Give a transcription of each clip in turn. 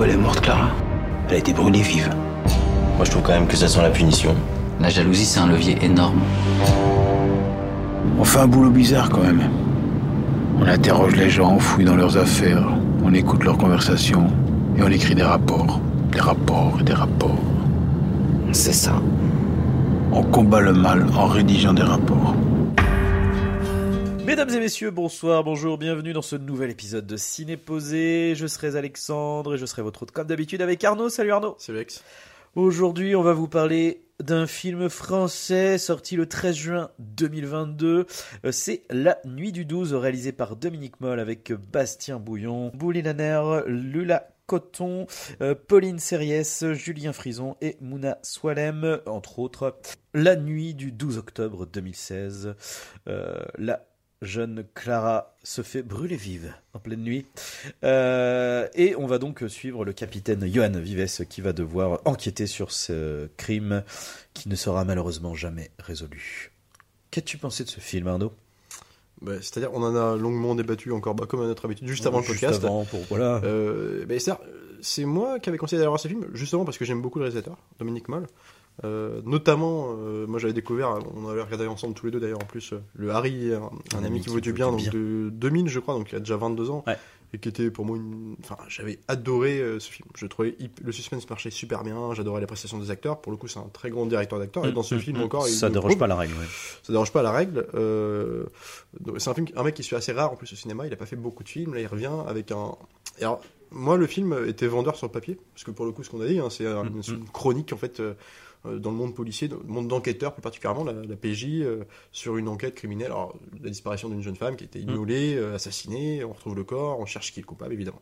Pourquoi elle est morte, Clara? Elle a été brûlée vive. Moi, je trouve quand même que ça sent la punition. La jalousie, c'est un levier énorme. On fait un boulot bizarre quand même. On interroge les gens, on fouille dans leurs affaires, on écoute leurs conversations et on écrit des rapports. Des rapports et des rapports. C'est ça. On combat le mal en rédigeant des rapports. Mesdames et messieurs, bonsoir, bonjour, bienvenue dans ce nouvel épisode de Ciné Posé. Je serai Alexandre et je serai votre hôte comme d'habitude avec Arnaud. Salut Arnaud. Salut Alex. Aujourd'hui, on va vous parler d'un film français sorti le 13 juin 2022. Euh, C'est La Nuit du 12, réalisé par Dominique Moll avec Bastien Bouillon, Bouli Laner, Lula Coton, euh, Pauline Sériès, Julien Frison et Mouna Swalem, entre autres. La nuit du 12 octobre 2016. Euh, la jeune Clara se fait brûler vive en pleine nuit. Euh, et on va donc suivre le capitaine Johan Vives qui va devoir enquêter sur ce crime qui ne sera malheureusement jamais résolu. Qu'as-tu pensé de ce film, Arnaud? Bah, C'est-à-dire, on en a longuement débattu encore, bah, comme à notre habitude, juste avant le podcast. avant, pour, voilà. Euh, bah, c'est moi qui avais conseillé d'aller voir ce film, justement parce que j'aime beaucoup le réalisateur, Dominique Moll. Euh, notamment, euh, moi j'avais découvert, on avait regardé ensemble tous les deux d'ailleurs en plus, euh, le Harry, un, un ami qui vaut du bien, donc de 2000 je crois, donc il a déjà 22 ans, Ouais. et qui était pour moi une... Enfin, j'avais adoré ce film. Je trouvais le suspense marchait super bien, j'adorais la prestation des acteurs, pour le coup c'est un très grand directeur d'acteurs, et dans ce Mm, film mm, encore... il ça le déroge pas la règle. ouais. ça dérange pas la règle. C'est un film, un mec qui suit assez rare en plus au cinéma. Il a pas fait beaucoup de films. Là, il revient avec un. et alors, moi, le film était vendeur sur le papier, parce que pour le coup, ce qu'on a dit, hein, c'est un- Mm, une, chronique en fait. Euh, dans le monde policier, dans le monde d'enquêteurs plus particulièrement, la, la PJ, euh, sur une enquête criminelle, alors la disparition d'une jeune femme qui a été immolée, euh, assassinée, on retrouve le corps, on cherche qui est le coupable évidemment.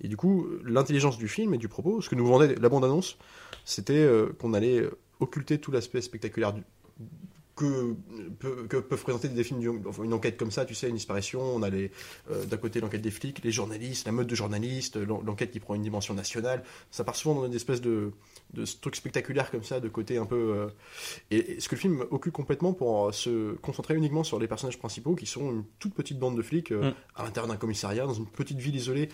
Et du coup, l'intelligence du film et du propos, ce que nous vendait la bande-annonce, c'était qu'on allait occulter tout l'aspect spectaculaire du, que, peuvent présenter des films, du- enfin, une enquête comme ça, tu sais, une disparition, on a les, euh, d'un côté l'enquête des flics, les journalistes, la mode de journalistes, l'en- l'enquête qui prend une dimension nationale, ça part souvent dans une espèce de, de trucs spectaculaires comme ça, de côté un peu... euh, et, et ce que le film occupe complètement pour euh, se concentrer uniquement sur les personnages principaux, qui sont une toute petite bande de flics euh, Mm. à l'intérieur d'un commissariat, dans une petite ville isolée.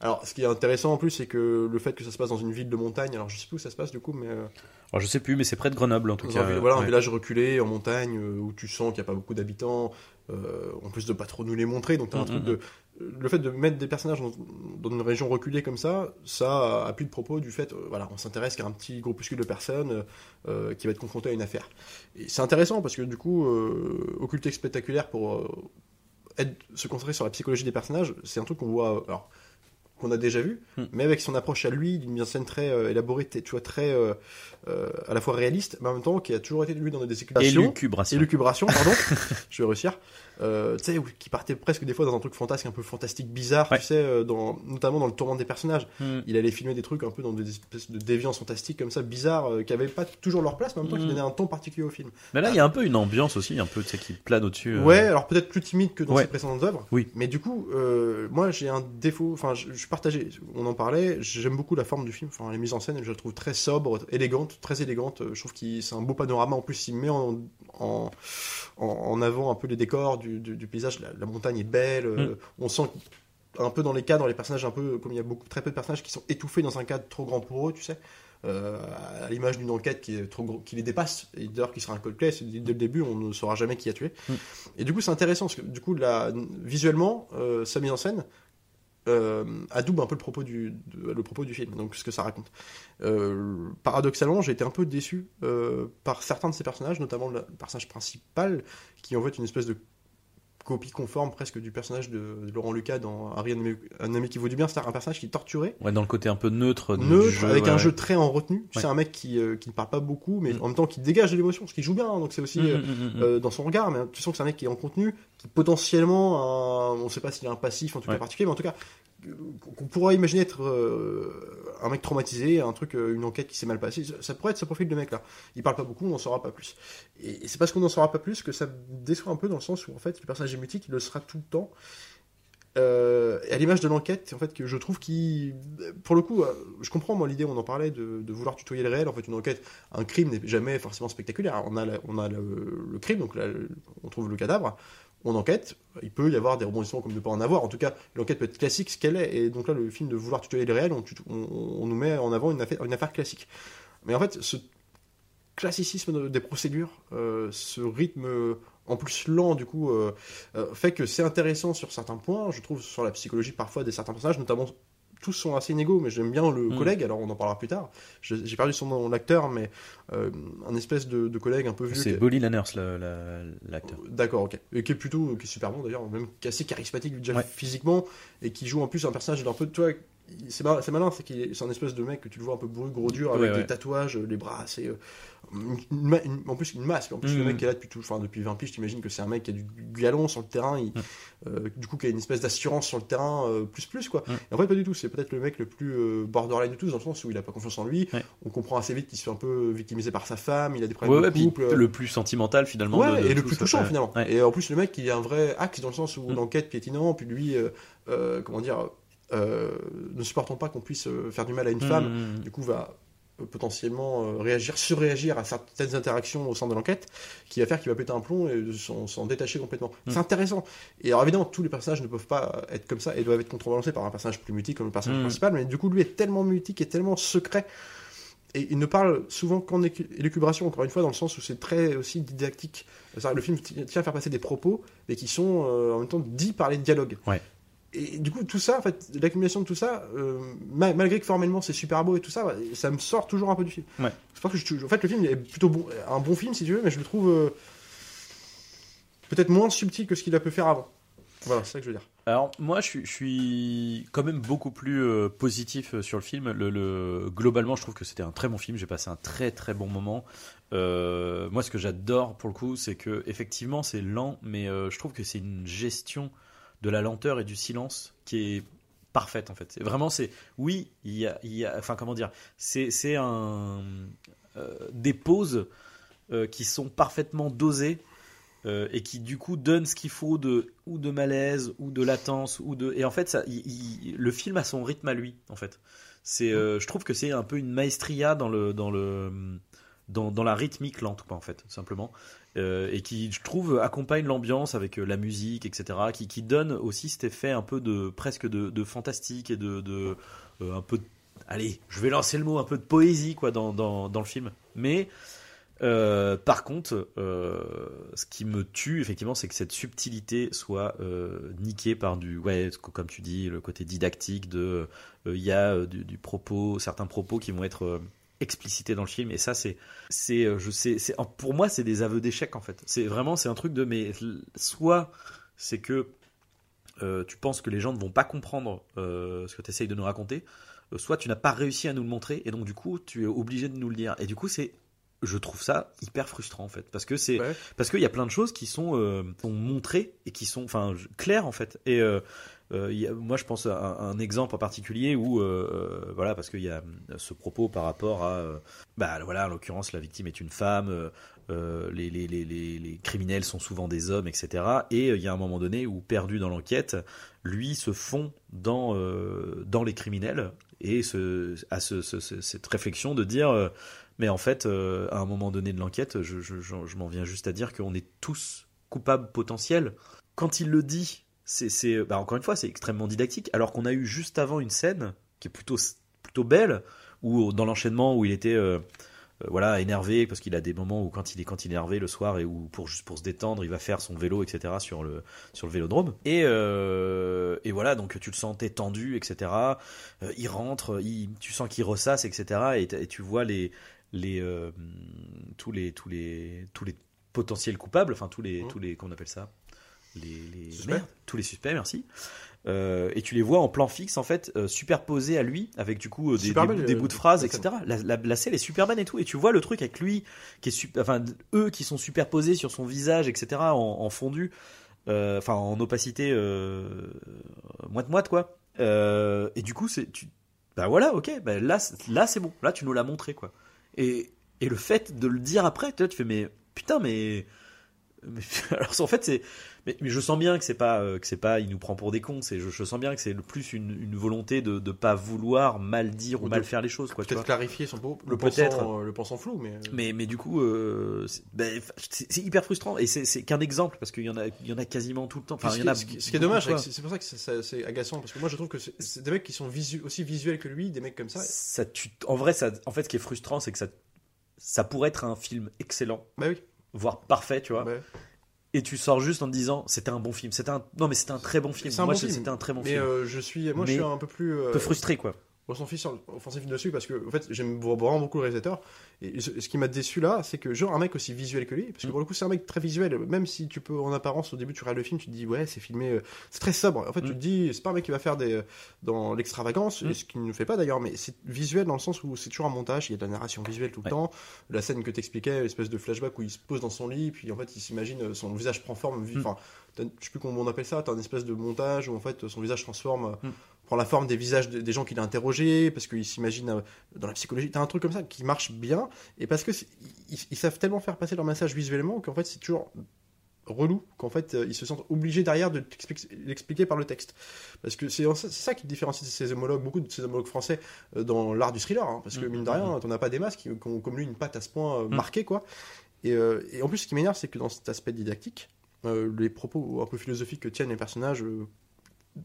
Alors, ce qui est intéressant en plus, c'est que le fait que ça se passe dans une ville de montagne, alors je sais plus où ça se passe du coup, mais... euh, Alors, je sais plus, mais c'est près de Grenoble en tout cas. un, voilà, un village reculé en montagne euh, où tu sens qu'il n'y a pas beaucoup d'habitants, euh, en plus de pas trop nous les montrer. Donc, t'as un Mhm, truc de. Le fait de mettre des personnages dans, dans une région reculée comme ça, ça appuie le propos du fait, euh, voilà, on s'intéresse qu'à un petit groupuscule de personnes euh, qui va être confronté à une affaire. Et c'est intéressant parce que du coup, occulter spectaculaire pour être, se concentrer sur la psychologie des personnages, c'est un truc qu'on voit. alors, qu'on a déjà vu, Hmm. mais avec son approche à lui, d'une mise en scène très euh, élaborée, tu vois, très euh, euh, à la fois réaliste, mais en même temps qui a toujours été lui dans des déséquilibrations. Élucubration. Élucubration, pardon, je vais réussir. Euh, tu sais, où- qui partait presque des fois dans un truc fantasque, un peu fantastique, bizarre, Ouais. tu sais, euh, dans, notamment dans le tourment des personnages. Hmm. Il allait filmer des trucs un peu dans des espèces de déviances fantastiques comme ça, bizarres, euh, qui avaient pas toujours leur place, mais en même temps qui Mm. donnaient un ton particulier au film. Mais là, il y a un peu une ambiance aussi, un peu, tu sais, qui plane au-dessus. euh. Ouais, alors peut-être plus timide que dans Ouais. ses précédentes œuvres. Oui. Mais du coup, euh, moi j'ai un défaut, enfin je, suis partagé, on en parlait, j'aime beaucoup la forme du film, enfin la mise en scène, je la trouve très sobre, élégante, très élégante, je trouve que c'est un beau panorama, en plus il met en, en, en, en avant un peu les décors du, du, du paysage, la, la montagne est belle, euh, Mm. on sent un peu dans les cadres, les personnages un peu, comme il y a beaucoup, très peu de personnages qui sont étouffés dans un cadre trop grand pour eux, tu sais. Euh, à l'image d'une enquête qui, est trop gros, qui les dépasse, et d'ailleurs qui sera un Coldplay, dès le début on ne saura jamais qui a tué. Mm. Et du coup, c'est intéressant parce que du coup, la, visuellement, euh, sa mise en scène euh, adoube un peu le propos du, de- le propos du film, donc ce que ça raconte. Paradoxalement, j'ai été un peu déçu par certains de ces personnages, notamment le, le personnage principal, qui en fait une espèce de copie conforme presque du personnage de, de Laurent Lucas dans un ami, un ami qui vaut du bien, c'est-à-dire un personnage qui est torturé, Ouais, dans le côté un peu neutre, du neutre, jeu, avec ouais, un jeu très en retenue. Tu Ouais. sais, un mec qui, euh, qui ne parle pas beaucoup, mais Mm. en même temps qui dégage de l'émotion, parce qu'il joue bien, hein, donc c'est aussi... Mm, euh, mm, euh, dans son regard, mais tu sens que c'est un mec qui est en contenu, qui potentiellement, a un- on ne sait pas s'il a un passif en tout Ouais. cas particulier, mais en tout cas, qu'on pourrait imaginer être euh, un mec traumatisé, un truc, euh, une enquête qui s'est mal passée. Ça, pourrait être ce profil de mec-là. Il parle pas beaucoup, on n'en saura pas plus. Et, c'est parce qu'on n'en saura pas plus que ça déçoit un peu dans le sens où en fait le personnage est mutique, il le sera tout le temps. Euh, et à l'image de l'enquête, en fait, je trouve qui, pour le coup, euh, je comprends moi l'idée, on en parlait, de, vouloir tutoyer le réel. En fait, une enquête, un crime n'est jamais forcément spectaculaire. On a, on a le, le crime, donc là, on trouve le cadavre, on enquête, il peut y avoir des rebondissements comme ne pas en avoir. En tout cas, l'enquête peut être classique, ce qu'elle est. Et donc là, le film de vouloir tutoyer le réel, on, nous met en avant une affaire, classique. Mais en fait, ce classicisme de- des procédures, euh, ce rythme euh, en plus lent, du coup, euh, fait que c'est intéressant sur certains points. Je trouve sur la psychologie parfois des certains personnages, notamment tous sont assez inégaux, mais j'aime bien le Mm. collègue, alors on en parlera plus tard. J'ai perdu son nom, l'acteur, mais euh, un espèce de, de collègue un peu vieux. C'est Bolly Lanners, l'acteur. D'accord, ok. Et qui est plutôt, qui est super bon d'ailleurs, même assez charismatique déjà Ouais. physiquement, et qui joue en plus un personnage d'un peu, vois, il- c'est mal- c'est malin, c'est qu'il est- c'est un espèce de mec que tu le vois un peu bourru, gros dur, avec Ouais, des tatouages, les bras assez. euh, une- une ma- une- en plus, une masque. En plus, le Mhm. mec qui est là depuis, tout, enfin, depuis 20 piges, t'imagines que c'est un mec qui a du, du galon sur le terrain, il- Mhm. euh, du coup, qui a une espèce d'assurance sur le terrain, euh, plus plus, quoi. Et en fait, pas du tout, c'est peut-être le mec le plus euh, borderline de tous, dans le sens où il a pas confiance en lui. On comprend assez vite qu'il se fait un peu victimisé par sa femme, il a des problèmes ouais, de couple. le plus sentimental finalement. Ouais, de- de et le plus touchant finalement. Et en plus, le mec, il a un vrai axe dans le sens où l'enquête piétinant, puis lui, comment dire, ne supportant pas qu'on puisse euh, faire du mal à une femme, Mmh, du coup, va euh, potentiellement euh, réagir, surréagir à certaines interactions au sein de l'enquête, qui va faire qu'il va péter un plomb et s'en détacher complètement. Mm. C'est intéressant. Et alors évidemment, tous les personnages ne peuvent pas être comme ça et doivent être contrebalancés par un personnage plus mutique comme le personnage Mm. principal, mais du coup, lui est tellement mutique et tellement secret. Et il ne parle souvent qu'en élucubration, encore une fois, dans le sens où c'est très aussi didactique. Le film ti- tient à faire passer des propos, mais qui sont euh, en même temps dits par les dialogues. Ouais. Et du coup, tout ça, en fait, l'accumulation de tout ça, euh, ma- malgré que formellement c'est super beau et tout ça, ça me sort toujours un peu du film. Ouais. Pense que je- en fait, le film est plutôt bon, un bon film si tu veux, mais je le trouve euh, peut-être moins subtil que ce qu'il a pu faire avant. Voilà, c'est ça que je veux dire. Alors moi je suis, je suis quand même beaucoup plus euh, positif sur le film. Le, le- globalement je trouve que c'était un très bon film. J'ai passé un très très bon moment. Moi ce que j'adore pour le coup c'est que effectivement c'est lent, mais je trouve que c'est une gestion de la lenteur et du silence qui est parfaite en fait. Vraiment c'est oui il y a, il y a enfin comment dire c'est un euh, des pauses euh, qui sont parfaitement dosées euh, et qui du coup donne ce qu'il faut de ou de malaise ou de latence ou de et en fait ça le film a son rythme à lui en fait c'est je trouve que c'est un peu une maestria dans le dans le dans, dans la rythmique lente quoi en fait simplement Euh, et qui je trouve accompagne l'ambiance avec euh, la musique etc qui, donne aussi cet effet un peu de presque de, fantastique et de, euh, un peu de- allez je vais lancer le mot un peu de poésie quoi dans, dans, le film. Mais par contre, ce qui me tue effectivement, c'est que cette subtilité soit niquée par du, ouais, comme tu dis, le côté didactique de, il y a du propos, certains propos qui vont être explicités dans le film, et ça, c'est, c'est, euh, je sais, c'est, pour moi, c'est des aveux d'échec en fait. C'est vraiment, c'est un truc de, mais soit c'est que euh, tu penses que les gens ne vont pas comprendre euh, ce que tu essayes de nous raconter, soit tu n'as pas réussi à nous le montrer, et donc du coup, tu es obligé de nous le dire. Et du coup, c'est je trouve ça hyper frustrant en fait parce que c'est Ouais. parce qu'il y a plein de choses qui sont, euh, sont montrées et qui sont enfin claires en fait et euh, euh, a- moi je pense à un, exemple en particulier où euh, euh, voilà parce qu'il y a ce propos par rapport à bah voilà en l'occurrence la victime est une femme les, criminels sont souvent des hommes etc et il y a un moment donné où perdu dans l'enquête lui se fond dans dans les criminels et ce, à ce, ce- ce- cette réflexion de dire mais en fait, à un moment donné de l'enquête, je- je m'en viens juste à dire qu'on est tous coupables potentiels. Quand il le dit, c'est, c'est- bah, encore une fois, c'est extrêmement didactique, alors qu'on a eu juste avant une scène qui est plutôt, plutôt belle, où dans l'enchaînement où il était euh, euh, voilà énervé parce qu'il a des moments où quand il est quand il est énervé le soir et où pour juste pour se détendre il va faire son vélo etc sur le sur le vélodrome. Et euh, et voilà donc tu le sentais tendu etc Euh, il rentre il, tu sens qu'il ressasse etc et, et tu vois les les euh, tous les tous les tous les potentiels coupables enfin tous les Mhm. tous les qu'on appelle ça? Les, les Suspects. merde, tous les suspects merci. Euh, et tu les vois en plan fixe en fait euh, superposés à lui avec du coup euh, des, euh, bouts de phrases la etc la, la, la scène est super bonne et tout et tu vois le truc avec lui qui est super enfin eux qui sont superposés sur son visage etc en, en fondu euh, enfin en opacité euh, moite moite quoi. Euh, et du coup c'est tu bah voilà ok bah là c'est- là c'est bon. Là tu nous l'as montré quoi. Et et le fait de le dire après tu vois, tu fais mais putain mais, mais alors en fait c'est Mais, mais je sens bien que c'est pas euh, que c'est pas il nous prend pour des cons. C'est je, je sens bien que c'est le plus une, une volonté de de pas vouloir mal dire ou Ou mal de- faire les choses Peut-être clarifier son le Peut-être. pensant, euh, le pensant flou, mais. euh, Mais, mais du coup, euh, c'est ben, c'est hyper frustrant et c'est qu'un exemple parce qu'il y en a, il y en a quasiment tout le temps. Enfin, ce, il y qui, en a ce qui- ce qui est dommage, c'est pour ça que c'est- agaçant, parce que moi je trouve que c'est c'est des mecs qui sont visu- aussi visuels que lui, des mecs comme ça. Ça tue- en vrai, ça, en fait, ce qui est frustrant, c'est que ça, ça pourrait être un film excellent, Bah oui. voire parfait, tu vois. Ouais. Et tu sors juste en te disant, c'était un bon film. C'était un, non, mais c'était un très bon film. C'est un Moi, bon c'était un très bon Mais film. euh, je suis, moi je suis un peu plus. euh, un peu frustré, quoi. Offensif, offensif dessus parce que en fait j'aime vraiment beaucoup le réalisateur et ce, ce qui m'a déçu là c'est que genre un mec aussi visuel que lui parce que Mm. pour le coup c'est un mec très visuel même si tu peux en apparence au début tu regardes le film tu te dis ouais c'est filmé euh, c'est très sobre en fait tu Mm. te dis c'est pas un mec qui va faire des dans l'extravagance Mm. et ce qu'il ne fait pas d'ailleurs mais c'est visuel dans le sens où c'est toujours un montage il y a de la narration visuelle tout le Ouais. temps la scène que t'expliquais l'espèce de flashback où il se pose dans son lit puis en fait il s'imagine euh, son visage prend forme Mm. enfin t'as- je sais plus comment on appelle ça t'as une espèce de montage où en fait son visage transforme euh, Mm. Prend la forme des visages de- des gens qu'il a interrogés, parce qu'il s'imagine euh, dans la psychologie. T'as un truc comme ça qui marche bien, et parce que ils, ils savent tellement faire passer leur message visuellement qu'en fait c'est toujours relou, qu'en fait euh, ils se sentent obligés derrière de l'expliquer par le texte. Parce que c'est ça qui différencie ces homologues, beaucoup de ces homologues français euh, dans l'art du thriller, hein, parce que Mm, mine de rien, t'en as pas des masques qui, qui ont comme lui une patte à ce point marquée, quoi. Et, et en plus, ce qui m'énerve, c'est que dans cet aspect didactique, les propos un peu philosophiques que tiennent les personnages,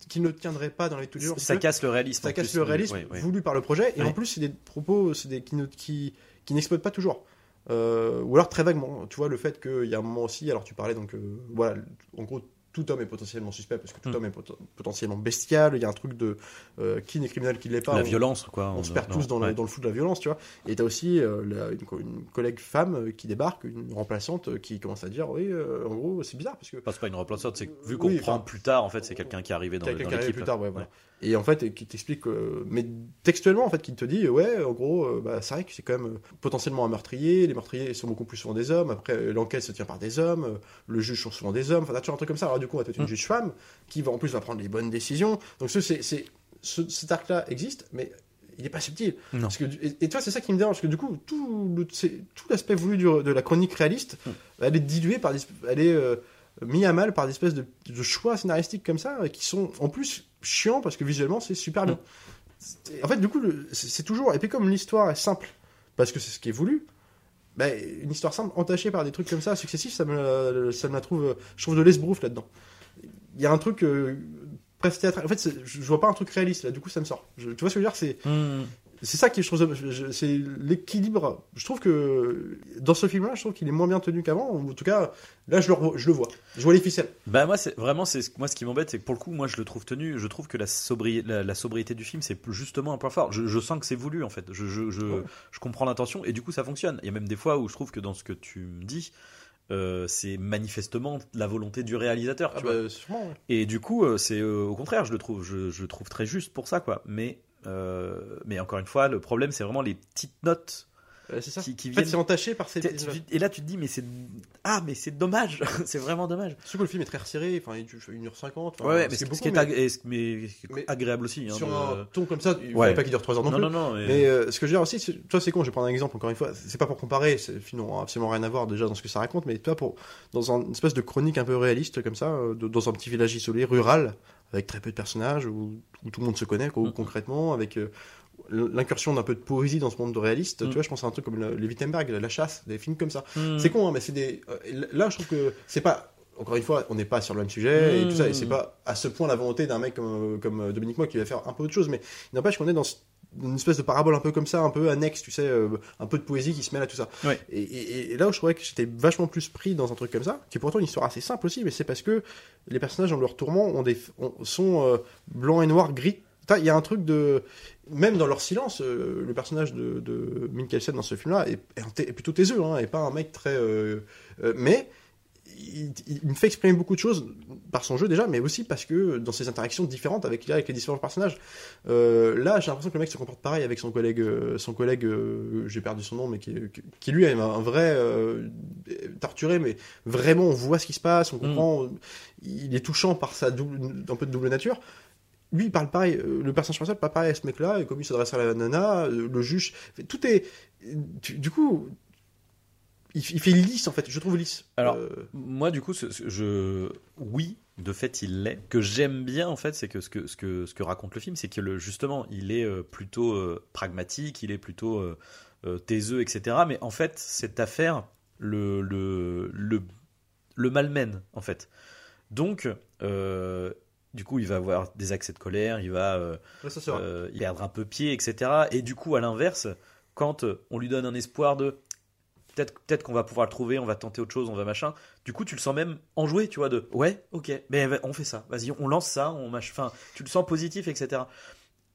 qui ne tiendraient pas dans les tous les jours. Ça casse le réalisme. Ça casse plus. le réalisme voulu par le projet, et en plus, c'est des propos c'est des, qui, ne- qui, qui n'exploitent pas toujours. Euh, ou alors très vaguement. Tu vois, le fait qu'il y a un moment aussi, alors tu parlais donc, euh, voilà, en gros, tout homme est potentiellement suspect parce que tout Mm. homme est pot- potentiellement bestial. Il y a un truc de euh, qui n'est criminel, qui ne l'est pas. La On- violence, quoi. on se perd tous dans, ouais. le, dans le flou de la violence, tu vois. Et t'as aussi euh, la- une, co- une collègue femme euh, qui débarque, une remplaçante qui commence à dire, oui, euh, en gros, c'est bizarre parce que Enfin, c'est pas une remplaçante, c'est vu qu'on Oui, prend plus tard, en fait, c'est quelqu'un qui est arrivé dans, quelqu'un qui arrive plus tard, ouais, voilà. Et en fait, qui t'explique, euh, mais textuellement, en fait, qui te dit, ouais, en gros, euh, bah, c'est vrai que c'est quand même euh, potentiellement un meurtrier. Les meurtriers sont beaucoup plus souvent des hommes. Après, l'enquête se tient par des hommes. euh, le juge sont souvent des hommes. Enfin, t'as toujours un truc comme ça. Alors, du coup, on va peut-être une Mm. juge femme qui va en plus va prendre les bonnes décisions. Donc, ce, c'est, ce- cet arc-là existe, mais il n'est pas subtil. Non. Parce que, et, et toi, c'est ça qui me dérange, parce que du coup, tout, le- c'est- tout l'aspect voulu du- de la chronique réaliste, Mm. elle est diluée par des, elle est mis à mal par des espèces de, de choix scénaristiques comme ça, qui sont en plus chiants parce que visuellement c'est super bien. C'est- En fait, du coup, c'est toujours. Et puis, comme l'histoire est simple, parce que c'est ce qui est voulu, bah, une histoire simple entachée par des trucs comme ça successifs, ça me, ça me la trouve. Je trouve de l'esbrouf là-dedans. Il y a un truc. euh, presque théâtral. En fait, je je vois pas un truc réaliste là, du coup, ça me sort. Je- tu vois ce que je veux dire C'est. Hmm. C'est ça qui je trouve c'est l'équilibre. Je trouve que dans ce film-là, je trouve qu'il est moins bien tenu qu'avant. En tout cas, là, je le, revois- je le vois. Je vois les ficelles. Bah moi c'est vraiment c'est moi ce qui m'embête c'est que pour le coup moi je le trouve tenu je trouve que la sobriété la, la sobriété du film c'est justement un point fort je, je sens que c'est voulu en fait je je, je, Ouais. je comprends l'intention et du coup ça fonctionne il y a même des fois où je trouve que dans ce que tu me dis euh, c'est manifestement la volonté du réalisateur tu Ah vois. bah, sûrement, ouais. et du coup euh, c'est euh, au contraire je le trouve je, je le trouve très juste pour ça quoi mais mais encore une fois le problème c'est vraiment les petites notes Euh, c'est ça. qui, qui En fait, c'est entaché par ces. Et là tu te dis mais c'est ah mais c'est dommage c'est vraiment dommage Surtout que le film est très resserré. Enfin, il dure 1h50. enfin, Ouais, mais ce ce qui qui est est, beaucoup, mais agréable aussi. hein, sur de- un ton comme ça, il Ouais. pas qu'il dure 3 heures non, Non, plus. non, non. mais- Mais euh, ce que je veux dire aussi, c'est- toi c'est con, je vais prendre un exemple encore une fois, c'est pas pour comparer, c'est finalement absolument rien à voir déjà dans ce que ça raconte, mais toi pour dans un- une espèce de chronique un peu réaliste comme ça, euh, de- dans un petit village isolé, rural, avec très peu de personnages, où, où tout le monde se connaît quoi, Mhm. concrètement, avec euh, l'incursion d'un peu de poésie dans ce monde de réaliste, tu vois, je pense à un truc comme le, les Wittenberg, La Chasse, des films comme ça. Hmm. C'est con, hein, mais c'est des. euh, Là, je trouve que c'est pas. Encore une fois, on n'est pas sur le même sujet et tout ça, et c'est Mm. pas à ce point la volonté d'un mec comme, comme Dominique Moy qui va faire un peu autre chose, mais il n'empêche qu'on est dans une espèce de parabole un peu comme ça, un peu annexe, tu sais, euh, un peu de poésie qui se mêle à tout ça. Ouais. Et, et- et là où je trouvais que j'étais vachement plus pris dans un truc comme ça, qui est pourtant une histoire assez simple aussi, mais c'est parce que les personnages dans leur tourment ont des, ont- sont euh, blancs et noirs, gris. Il y a un truc de. Même dans leur silence, euh, le personnage de, de Mikkelsen dans ce film-là est, plutôt taiseux, hein, et pas un mec très. euh, euh, mais il, il me fait exprimer beaucoup de choses par son jeu déjà, mais aussi parce que dans ses interactions différentes avec, avec les différents personnages. Là, j'ai l'impression que le mec se comporte pareil avec son collègue, son collègue, j'ai perdu son nom, mais qui, qui, qui, lui est un vrai torturé, mais vraiment on voit ce qui se passe, on comprend. Il est touchant par sa double, un peu de double nature. Lui, il parle pareil, euh, le personnage principal parle pareil à ce mec-là, et comme il s'adresse à la nana, euh, le juge, tout est. du coup, il, fait lisse en fait. Je trouve lisse. Alors, Euh, Moi, du coup, ce- ce- je, oui, de fait, il l'est. Que j'aime bien, en fait, c'est que ce que ce que ce que raconte le film, c'est que le, justement, il est plutôt euh, pragmatique, il est plutôt euh, taiseux, etc. Mais en fait, cette affaire le le le, le malmène, en fait. Donc, du coup, il va avoir des accès de colère, il va euh, euh, il perdre un peu pied, etc. Et du coup, à l'inverse, quand euh, on lui donne un espoir de peut-être peut-être qu'on va pouvoir le trouver, on va tenter autre chose, on va machin. Du coup, tu le sens même enjoué, tu vois, de ouais, ok, mais on fait ça, vas-y, on lance ça, on mach... enfin, tu le sens positif, etc.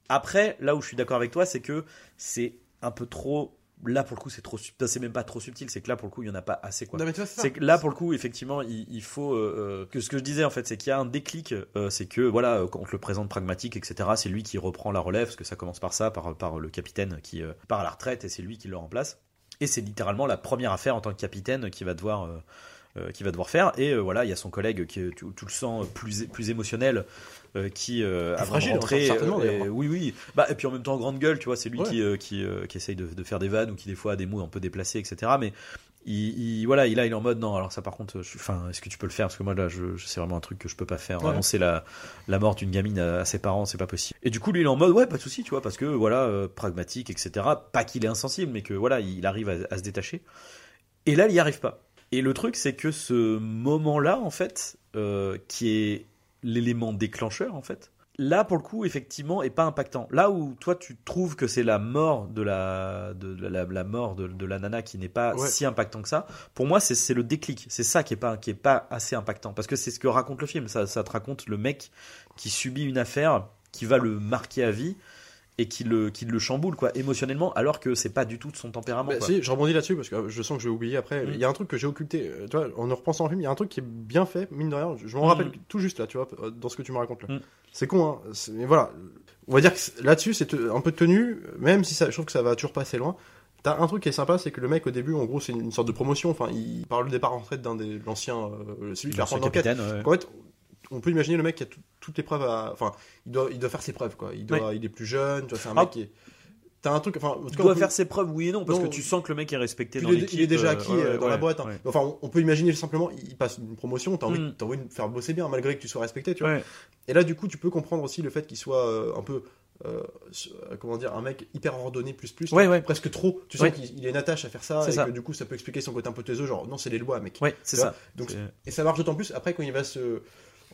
Après, là où je suis d'accord avec toi, c'est que c'est un peu trop. Là, pour le coup, c'est trop. C'est même pas trop subtil, c'est que là, pour le coup, il y en a pas assez, quoi. C'est que là, pour le coup, effectivement, il, il faut euh, euh, que ce que je disais en fait, c'est qu'il y a un déclic. euh, c'est que voilà, quand on te le présente pragmatique, etc. C'est lui qui reprend la relève, parce que ça commence par ça, par par le capitaine qui euh, part à la retraite et c'est lui qui le remplace. Et c'est littéralement la première affaire en tant que capitaine qui va devoir euh, euh, qui va devoir faire. Et euh, voilà, il y a son collègue qui est, tu le sens plus plus émotionnel. euh, qui euh, fragile, euh, d'ailleurs. et- oui oui bah et puis en même temps grande gueule tu vois c'est lui Ouais. qui euh, qui, qui essaye de, de faire des vannes ou qui des fois a des mots un peu déplacés etc mais il, il- voilà, il, là, il est en mode non. Alors ça, par contre, enfin, est-ce que tu peux le faire? Parce que moi, là, je, je- c'est vraiment un truc que je peux pas faire. Ouais. Annoncer la, la mort d'une gamine à, à ses parents, c'est pas possible. Et du coup, lui, il est en mode ouais, pas de souci, tu vois, parce que voilà, pragmatique, etc. Pas qu'il est insensible, mais que voilà, il arrive à, à se détacher. Et là, il y arrive pas. Et le truc, c'est que ce moment-là, en fait, euh, qui est l'élément déclencheur, en fait, là, pour le coup, effectivement, est pas impactant. Là où toi, tu trouves que c'est la mort de la, de la, la mort de, de la nana qui n'est pas Ouais. si impactant que ça, pour moi, c'est c'est le déclic. C'est ça qui est pas, qui est pas assez impactant. Parce que c'est ce que raconte le film. Ça, ça te raconte le mec qui subit une affaire qui va le marquer à vie et qui le, qui le chamboule, quoi, émotionnellement, alors que c'est pas du tout de son tempérament, Bah, quoi. si, je rebondis là-dessus parce que je sens que je vais oublier après. Mm. Il y a un truc que j'ai occulté. euh, Tu vois, en repensant au film, il y a un truc qui est bien fait, mine de rien. Je, m'en Mm. rappelle tout juste là, tu vois, euh, dans ce que tu me racontes là. Mm. C'est con, hein. Mais voilà. On va dire que là-dessus, c'est un peu tenu, même si ça, je trouve que ça va toujours pas assez loin. T'as un truc qui est sympa, c'est que le mec au début, en gros, c'est une, une sorte de promotion. Enfin, il parle le départ en retraite d'un des l'ancien, euh, celui qui l'enquête. capitaine, ouais. En fait, on peut imaginer le mec qui a tout- toutes les preuves à. Enfin, il doit, il doit faire ses preuves, quoi. Il, doit, il est plus jeune, tu vois, c'est un Ah. mec qui est. T'as un truc. Enfin, en tout Il cas, doit peut- faire ses preuves, oui et non, parce Non, que tu sens que le mec est respecté puis dans il, est, l'équipe. il est déjà euh, acquis ouais, euh, dans ouais, la boîte. hein. ouais. Enfin, on, on peut imaginer simplement, il passe une promotion, t'as envie, Mm. envie de faire bosser bien, malgré que tu sois respecté, tu vois. Et là, du coup, tu peux comprendre aussi le fait qu'il soit euh, un peu. euh, comment dire, un mec hyper ordonné, plus plus, Ouais, ouais. presque trop. Tu sens qu'il il a une attache à faire ça, et ça. que du coup, ça peut expliquer son côté un peu taiseux, genre non, c'est les lois, mec. Ouais, c'est ça. Donc, et ça marche d'autant plus après quand il va se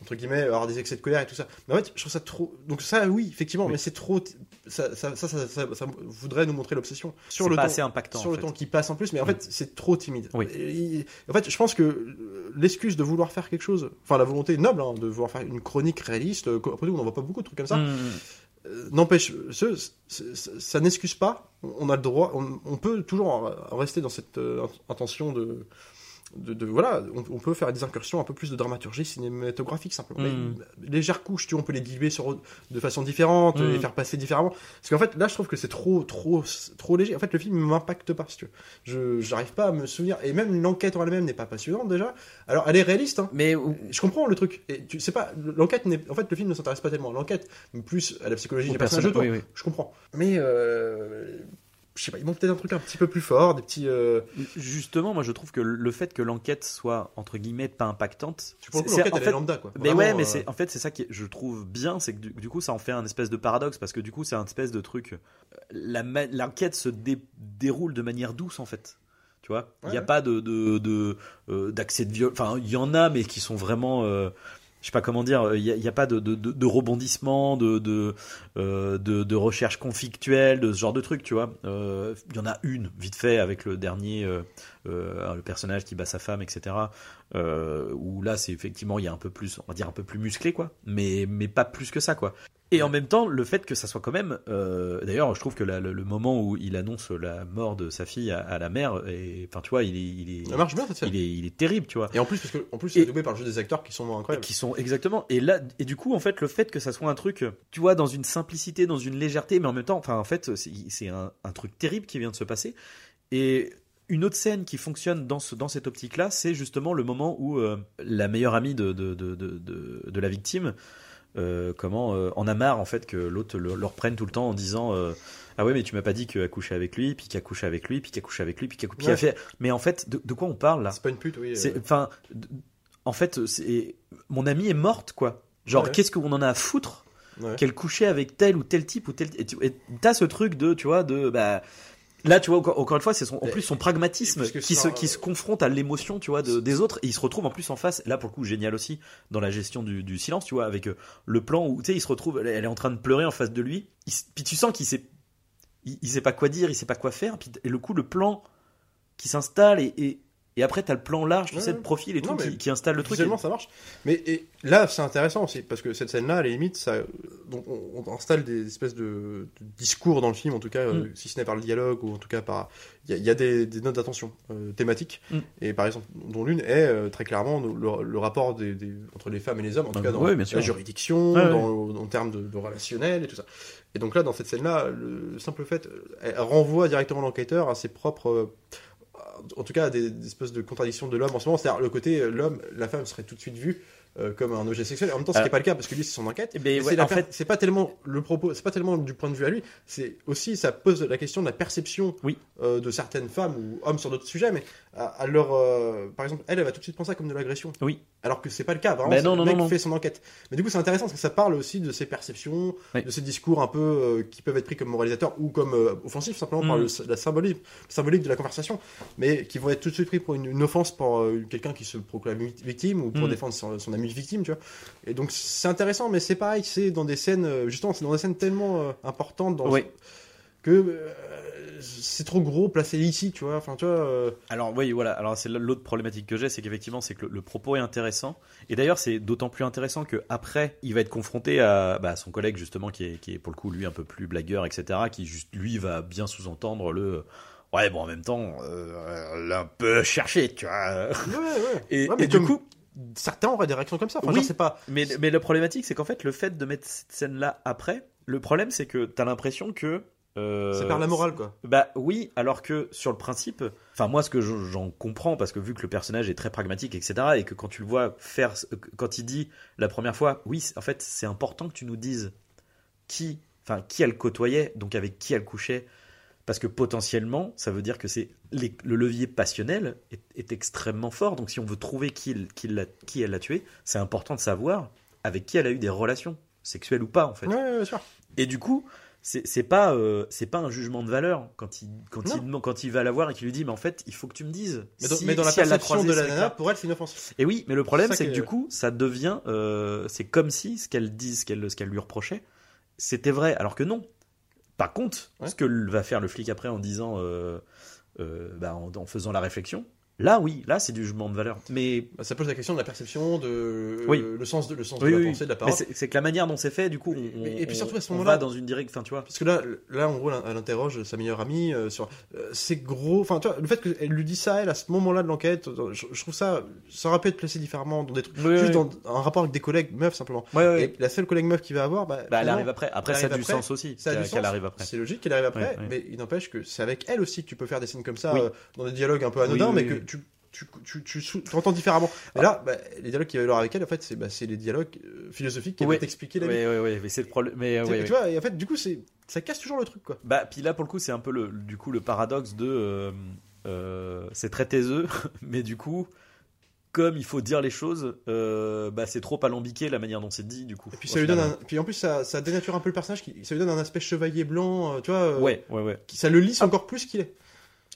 entre guillemets avoir des excès de colère et tout ça. Mais en fait, je trouve ça trop. Donc ça, oui, effectivement, Oui. mais c'est trop. Ça, ça, ça, ça, voudrait nous montrer l'obsession sur c'est le pas temps assez impactant. sur le fait. temps qui passe en plus, mais en Mm. fait, c'est trop timide. Oui. Et en fait, je pense que l'excuse de vouloir faire quelque chose, enfin la volonté noble hein, de vouloir faire une chronique réaliste, euh, après tout, on n'en voit pas beaucoup de trucs comme ça, Mm. euh, n'empêche, ça n'excuse pas. On a le droit, on, on peut toujours rester dans cette euh, intention de. De, de- voilà, on, on peut faire des incursions, un peu plus de dramaturgie cinématographique simplement. Mm. Mais, légères couches, tu vois, on peut les diluer sur, de façon différente, Mm. les faire passer différemment. Parce qu'en fait, là, je trouve que c'est trop, trop, trop léger. En fait, le film ne m'impacte pas, si tu veux. Je j'arrive pas à me souvenir. Et même l'enquête en elle-même n'est pas passionnante déjà. Alors, elle est réaliste, hein. Mais Je comprends le truc. Et tu sais pas, l'enquête n'est. En fait, le film ne s'intéresse pas tellement à l'enquête, mais plus à la psychologie des personnages oui, Je comprends. Mais, euh, je sais pas, ils manque peut-être un truc un petit peu plus fort, des petits. euh, Justement, moi je trouve que le fait que l'enquête soit entre guillemets pas impactante, Tu l'enquête, en elle fait- est lambda, quoi. Mais ouais, mais euh, c'est en fait c'est ça qui est- je trouve bien, c'est que du, du coup ça en fait un espèce de paradoxe parce que du coup c'est un espèce de truc. euh, l'enquête se dé- déroule de manière douce en fait. Tu vois, il n'y a Ouais. pas de de de, euh, d'accès de viol. Enfin, il y en a, mais qui sont vraiment. Euh, je sais pas comment dire, il n'y a, pas de, de, de, rebondissement, de, euh, de, de recherche conflictuelle, de ce genre de truc, tu vois. Euh, Il y en a une, vite fait, avec le dernier, euh, euh, le personnage qui bat sa femme, etc. Euh, où là, c'est effectivement, il y a un peu plus, on va dire un peu plus musclé, quoi. Mais pas plus que ça, quoi. Et en même temps, le fait que ça soit quand même. euh, D'ailleurs, je trouve que la- le, le moment où il annonce la mort de sa fille à, à la mère, et, enfin, tu vois, il est, il est, Ça marche bien, cette scène. il est, il est terrible, tu vois. Et en plus, parce que en plus, c'est doublé par le jeu des acteurs qui sont incroyables. Qui sont exactement. Et là, et du coup, en fait, le fait que ça soit un truc, tu vois, dans une simplicité, dans une légèreté, mais en même temps, enfin, en fait, c'est un, un truc terrible qui vient de se passer. Et une autre scène qui fonctionne dans, ce, dans cette optique-là, c'est justement le moment où euh, la meilleure amie de, de, de- de la victime euh, comment euh, en a marre en fait que l'autre le, le reprenne tout le temps en disant euh, ah ouais mais tu m'as pas dit qu'elle a couché avec lui puis qu'elle a couché avec lui puis qu'elle a couché avec lui puis qu'elle a, puis qu'elle a fait mais en fait de, de quoi on parle là? C'est pas une pute, oui. euh, enfin en fait c'est mon amie est morte quoi genre Ouais. qu'est-ce qu'on en a à foutre ouais. qu'elle couchait avec tel ou tel type ou tel et t'as ce truc de tu vois de bah là tu vois encore, une fois c'est son en plus son pragmatisme qui ça- se qui se confronte à l'émotion tu vois de- des autres et il se retrouve en plus en face là pour le coup génial aussi dans la gestion du, du silence tu vois avec euh, le plan où tu sais il se retrouve elle, est en train de pleurer en face de lui il puis tu sens qu'il sait il, il sait pas quoi dire il sait pas quoi faire puis et le coup le plan qui s'installe et, et et après t'as le plan large tu Ouais, sais de profil et Non, tout qui, qui installe le truc Visuellement, ça marche. Mais et là, c'est intéressant aussi, parce que cette scène-là, à la limite, ça, on, on installe des espèces de, de discours dans le film, en tout cas, euh, Mm. si ce n'est par le dialogue, ou en tout cas par. Il y a, il y a des, des notes d'attention euh, thématiques, Mm. et par exemple, dont l'une est euh, très clairement le, le rapport des, des- entre les femmes et les hommes, en tout Ah, cas dans ouais, la juridiction, ouais. dans, en termes de, de relationnel et tout ça. Et donc là, dans cette scène-là, le simple fait, elle renvoie directement l'enquêteur à ses propres. En tout cas, des espèces de contradictions de l'homme en ce moment. C'est-à-dire, le côté, euh, l'homme, la femme serait tout de suite vue euh, comme un objet sexuel. En même temps, ce qui n'est pas le cas, parce que lui, c'est son enquête. Eh Mais ouais, c'est en fait- c'est pas tellement le propos, c'est pas tellement du point de vue à lui, c'est aussi, ça pose la question de la perception Oui. euh, de certaines femmes ou hommes sur d'autres sujets, mais à, à leur, euh, par exemple, elle, elle va tout de suite penser ça comme de l'agression. Oui. Alors que c'est pas le cas, vraiment, Ben non, le non, mec non, fait son enquête. Mais du coup, c'est intéressant parce que ça parle aussi de ses perceptions, Oui. de ses discours un peu euh, qui peuvent être pris comme moralisateurs ou comme euh, offensifs, simplement par Mm. le- la symbolique, symbolique de la conversation, mais qui vont être tout de suite pris pour une, une offense pour euh, quelqu'un qui se proclame victime ou pour Mm. défendre son, son ami victime, tu vois. Et donc c'est intéressant, mais c'est pareil, c'est dans des scènes, euh, justement, c'est dans des scènes tellement euh, importantes dans Oui. que euh, c'est trop gros placé ici, tu vois. Enfin, tu vois. euh, Alors oui, voilà. Alors c'est l'autre problématique que j'ai, c'est qu'effectivement, c'est que le, le propos est intéressant. Et d'ailleurs, c'est d'autant plus intéressant que après, il va être confronté à, bah, son collègue justement, qui est, qui est pour le coup lui un peu plus blagueur, etc. Qui juste lui va bien sous-entendre le. Ouais, bon, en même temps, euh, l'a un peu cherché, tu vois. Ouais, ouais. Et, Ouais, mais et du coup, Certains auraient des réactions comme ça. Enfin, Oui. genre, pas. mais, mais le problématique, c'est qu'en fait, le fait de mettre cette scène-là après, le problème, c'est que t'as l'impression que. euh, Ça perd la morale, quoi. Bah oui, alors que sur le principe, enfin moi ce que je- j'en comprends parce que vu que le personnage est très pragmatique, etc. et que quand tu le vois faire, quand il dit la première fois, oui, en fait c'est important que tu nous dises qui, enfin qui elle côtoyait, donc avec qui elle couchait, parce que potentiellement ça veut dire que c'est le levier passionnel est, est extrêmement fort. Donc si on veut trouver qui, qui, l'a- qui elle l'a tué, c'est important de savoir avec qui elle a eu des relations sexuelles ou pas en fait. Ouais, ouais, bien sûr. Et du coup, c'est pas euh, c'est pas un jugement de valeur quand il quand Non. il quand il va la voir et qu'il lui dit mais en fait il faut que tu me dises. Mais dans, si- mais dans la si perception de la nana, pour elle, c'est une offense. Et oui, mais le problème C'est que que- du coup ça devient euh, c'est comme si ce qu'elle dit ce qu'elle ce qu'elle lui reprochait c'était vrai alors que non. Par contre, Ouais. ce que va faire le flic après en disant euh, euh, bah, en, en faisant la réflexion, là oui, là c'est du jugement de valeur. Mais Bah, ça pose la question de la perception, de euh, Oui. le sens de le sens oui, de la oui, pensée, de la parole. c'est que la manière dont c'est fait, du coup, on, et puis surtout à ce on moment-là- va dans une direction, enfin tu vois. Parce que là, là, en gros, elle interroge sa meilleure amie euh, sur euh, c'est gros. Enfin, tu vois, le fait qu'elle lui dit ça, elle, à ce moment-là de l'enquête, je, je trouve ça, ça aurait pu être placé différemment dans des trucs, juste dans un rapport avec des collègues meufs simplement. Et la seule collègue meuf qu'il va avoir, bah, Bah, elle arrive après. Après, ça a du sens aussi qu'elle arrive après. C'est logique qu'elle arrive après, mais il n'empêche que c'est avec elle aussi que tu peux faire des scènes comme ça, dans des dialogues un peu anodins, mais que tu tu, tu, tu, sou- tu entends différemment. Et là, bah, les dialogues qu'il va y avoir avec elle, en fait, c'est bah, les dialogues euh, philosophiques qui vont t'expliquer la Oui, vie. oui, oui, mais c'est le problème. Mais euh, Tu- vois, et en fait, du coup, ça casse toujours le truc, quoi. Bah, puis là, pour le coup, c'est un peu le, du coup, le paradoxe de. euh, euh, c'est très taiseux, mais du coup, comme il faut dire les choses, euh, bah, c'est trop alambiqué la manière dont c'est dit, du coup. Et puis ça lui donne un... puis en plus ça, ça dénature un peu le personnage, qui... ça lui donne un aspect chevalier blanc, euh, tu vois, euh, Ouais, ouais, ouais. qui- ça le lisse encore plus qu'il est.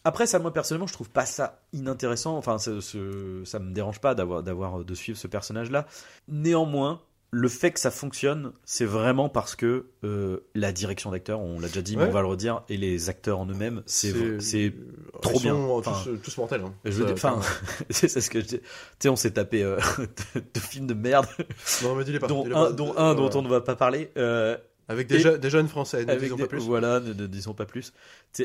Après, ça, moi, personnellement, je trouve pas ça inintéressant. Enfin, ce- ça me dérange pas d'avoir, d'avoir, de suivre ce personnage-là. Néanmoins, le fait que ça fonctionne, c'est vraiment parce que euh, la direction d'acteur, on l'a déjà dit, mais on va le redire, et les acteurs en eux-mêmes, c'est, c'est euh, trop ils bien. euh, Enfin, tous, euh, tous mortels. hein. Je veux dire, Ça- enfin, c'est c'est ce que je dis. Tu sais, on s'est tapé euh, de, de films de merde, non mais dis-les pas. dont dis-les un, pas. dont, un dont Voilà. on ne va pas parler. Avec des, je- des jeunes français, ne disons des- pas plus. Voilà, ne, ne disons pas plus.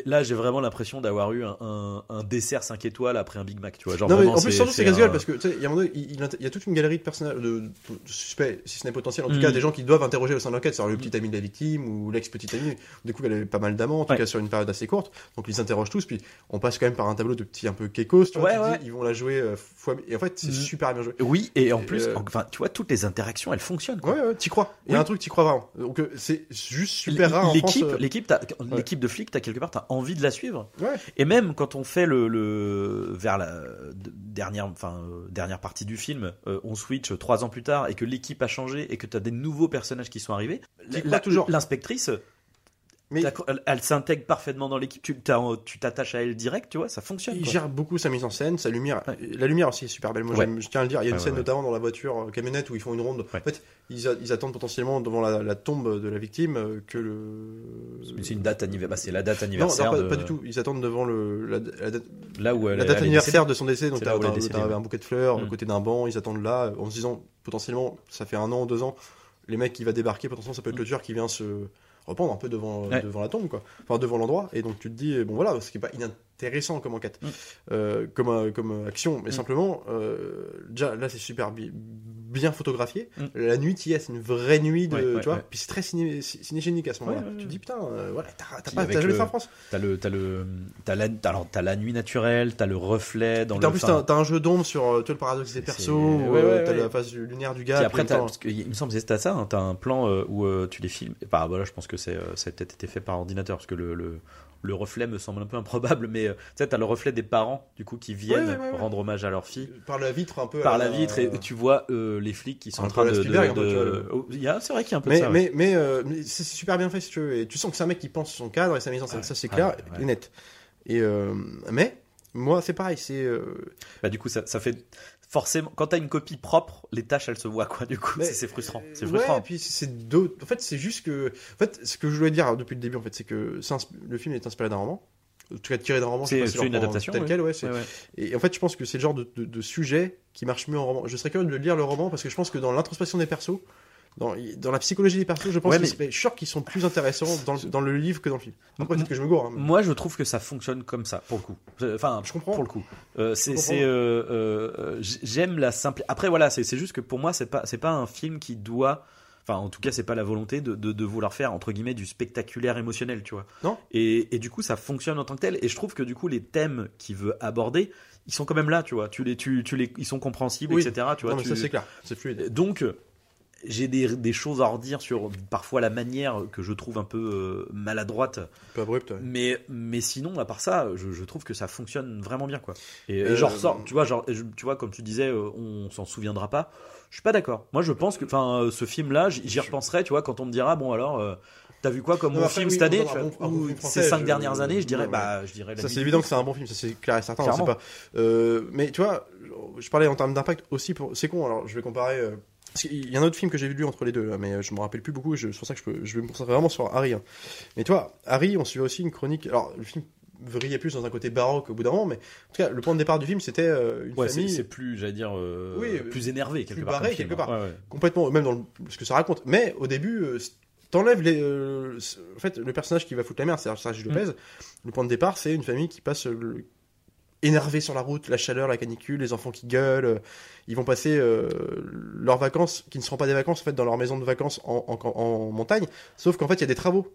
Là, j'ai vraiment l'impression d'avoir eu un, un- un dessert 5 étoiles après un Big Mac, tu vois. Genre non, mais en plus, surtout, c'est un- casse-gueule parce que, tu sais, il y a un il, il y toute une galerie de personnages, de, de suspects, si ce n'est potentiel, en tout Mm. cas, des gens qui doivent interroger au sein de l'enquête, c'est-à-dire le petit ami de la victime ou l'ex-petit ami. Du coup, elle avait pas mal d'amants, en tout Ouais. cas, sur une période assez courte. Donc, ils s'interrogent tous, puis on passe quand même par un tableau de petits un peu kékos, tu vois. Ouais, tu dis, ils vont la jouer euh, fois. Et en fait, c'est Mm. super bien joué. Oui, et en Et, plus, euh, enfin, tu vois, toutes les interactions, elles fonctionnent. Quoi. Ouais, ouais, t'y crois. Il y a un truc, t'y crois vraiment. Donc, euh, c'est juste super rare en France. L'équipe, euh, l'équipe, de flics, t'as quelque part, t'as envie de la suivre. Ouais. Et même quand on fait le, le vers la de- dernière, enfin euh, dernière partie du film, euh, on switch trois ans plus tard et que l'équipe a changé et que t'as des nouveaux personnages qui sont arrivés. L'inspectrice, Mais elle, elle s'intègre parfaitement dans l'équipe. Tu t'attaches à elle direct, tu vois, ça fonctionne. Il quoi. gère beaucoup sa mise en scène, sa lumière. Ouais. La lumière aussi est super belle. Moi, Ouais. je tiens à le dire. Il y a une Ouais, scène notamment dans la voiture euh, camionnette où ils font une ronde. Ouais. En fait, ils, a- ils attendent potentiellement devant la, la tombe de la victime euh, que le. C'est une date anniversaire. bah, c'est la date anniversaire. non, pas, de- pas du tout. Ils attendent devant le, la, la date, Là où elle, la elle date est anniversaire de son décès. Donc, t'as un bouquet de fleurs Mm. à côté d'un banc. Ils attendent là euh, en se disant potentiellement, ça fait un an, deux ans, les mecs qui va débarquer, potentiellement, ça peut être le tueur qui vient se reprendre un peu devant. Ouais. devant la tombe, quoi. Enfin, devant l'endroit. Et donc, tu te dis, bon, voilà, ce qui est pas inintéressant comme enquête, Mm. euh, comme, euh, comme action, mais Mm. simplement, euh, déjà, là, c'est super bi- bien photographié. Mm. La nuit, tu y es, c'est une vraie nuit de, Ouais, ouais, tu vois. ouais. Puis c'est très ciné, cinégénique à ce moment-là. Tu te dis, putain, euh, voilà, t'as pas, t'as jamais le- fait en France. T'as le, t'as le, t'as la, t'as, alors, t'as la nuit naturelle, t'as le reflet dans Puis le. en plus, t'as un jeu d'ombre sur euh, le paradoxe des persos, euh, t'as la phase lunaire du gars. Puis après, parce que il me semble que c'était ça, hein, t'as un plan euh, où euh, tu les filmes. Bah, voilà, je pense que c'est, euh, ça a peut-être été fait par ordinateur, parce que le, le, le reflet me semble un peu improbable, mais euh, tu sais, t'as le reflet des parents, du coup, qui viennent Ouais, ouais, ouais, ouais. rendre hommage à leur fille. par la vitre un peu. Par la vitre, et tu vois euh, les flics qui sont en train de. de- Spielberg, de- le- Oh, c'est vrai qu'il y a un peu Mais, de ça. mais, mais, euh, mais c'est super bien fait, si tu veux. Et tu sens que c'est un mec qui pense son cadre et sa mise en scène. Ouais, ça, c'est clair ouais. et net. Et, euh, mais, moi, c'est pareil. C'est. euh, Bah, du coup, ça, ça fait. Forcément, quand t'as une copie propre, les tâches elles se voient, quoi, du coup. C'est frustrant. C'est euh, frustrant. Ouais, puis c'est d'autres. En fait, c'est juste que. En fait, ce que je voulais dire depuis le début, en fait, c'est que le film est inspiré d'un roman. En tout cas, tiré d'un roman. C'est une adaptation. Tel ouais. quel, ouais. Et en fait, je pense que c'est le genre de, de- de sujet qui marche mieux en roman. Je serais curieux de lire le roman parce que je pense que dans l'introspection des persos, dans, dans la psychologie des persos, je pense Ouais, que mais- c'est- je suis sûr qu'ils sont plus intéressants dans, le- dans le livre que dans le film. Après, peut-être que je me gourre. hein, mais- Moi, je trouve que ça fonctionne comme ça, pour le coup. Enfin, Je comprends. Pour le coup, Euh, c'est, euh, euh, j'aime la simple. Après, voilà, c'est, c'est juste que pour moi, c'est pas, c'est pas un film qui doit. Enfin, en tout cas, c'est pas la volonté de, de, de vouloir faire entre guillemets du spectaculaire émotionnel, tu vois. Non. Et, et du coup, ça fonctionne en tant que tel. Et je trouve que du coup, les thèmes qu'il veut aborder, ils sont quand même là, tu vois. Tu les, tu, tu les, ils sont compréhensible, Oui. etc. Tu vois, non, mais tu- ça c'est clair, c'est fluide. donc, euh, j'ai des, des choses à redire sur parfois la manière que je trouve un peu euh, maladroite. Un peu abrupt. ouais. Mais, mais sinon, à part ça, je, je trouve que ça fonctionne vraiment bien, quoi. Et, et Euh, j'en ressors, tu vois, genre, tu vois, comme tu disais, euh, on s'en souviendra pas. Je suis pas d'accord. Moi, je pense que, enfin, euh, ce film-là, j'y repenserai, tu vois, quand on me dira, bon, alors, euh, t'as vu quoi comme Non, bon film oui, cette année, un bon- un bon ces cinq je- dernières années, je dirais, ouais, bah, je dirais. La Ça c'est évident que c'est un bon film, ça c'est clair et certain, on sait pas. Euh, mais tu vois, je parlais en termes d'impact aussi pour. C'est con, alors je vais comparer. euh, qu'il y a un autre film que j'ai vu entre les deux, mais je me rappelle plus beaucoup. C'est pour ça que je, peux, je vais me concentrer vraiment sur Harry. hein. Mais tu vois, Harry, on suivait aussi une chronique. Alors le film vrillait plus dans un côté baroque au bout d'un moment, mais en tout cas, le point de départ du film, c'était euh, une Ouais, famille c'est plus, j'allais dire, euh, Oui, plus énervé quelque plus part. barré quelque part. hein. Ouais, ouais. complètement, même dans le- ce que ça raconte. Mais au début, euh, t'enlèves les. euh, en fait, le personnage qui va foutre la merde, c'est Serge Lopez. Mm. Le point de départ, c'est une famille qui passe euh, le- énervée sur la route, la chaleur, la canicule, les enfants qui gueulent. euh, Ils vont passer euh, leurs vacances, qui ne seront pas des vacances, en fait, dans leur maison de vacances en, en- en montagne. Sauf qu'en fait, il y a des travaux.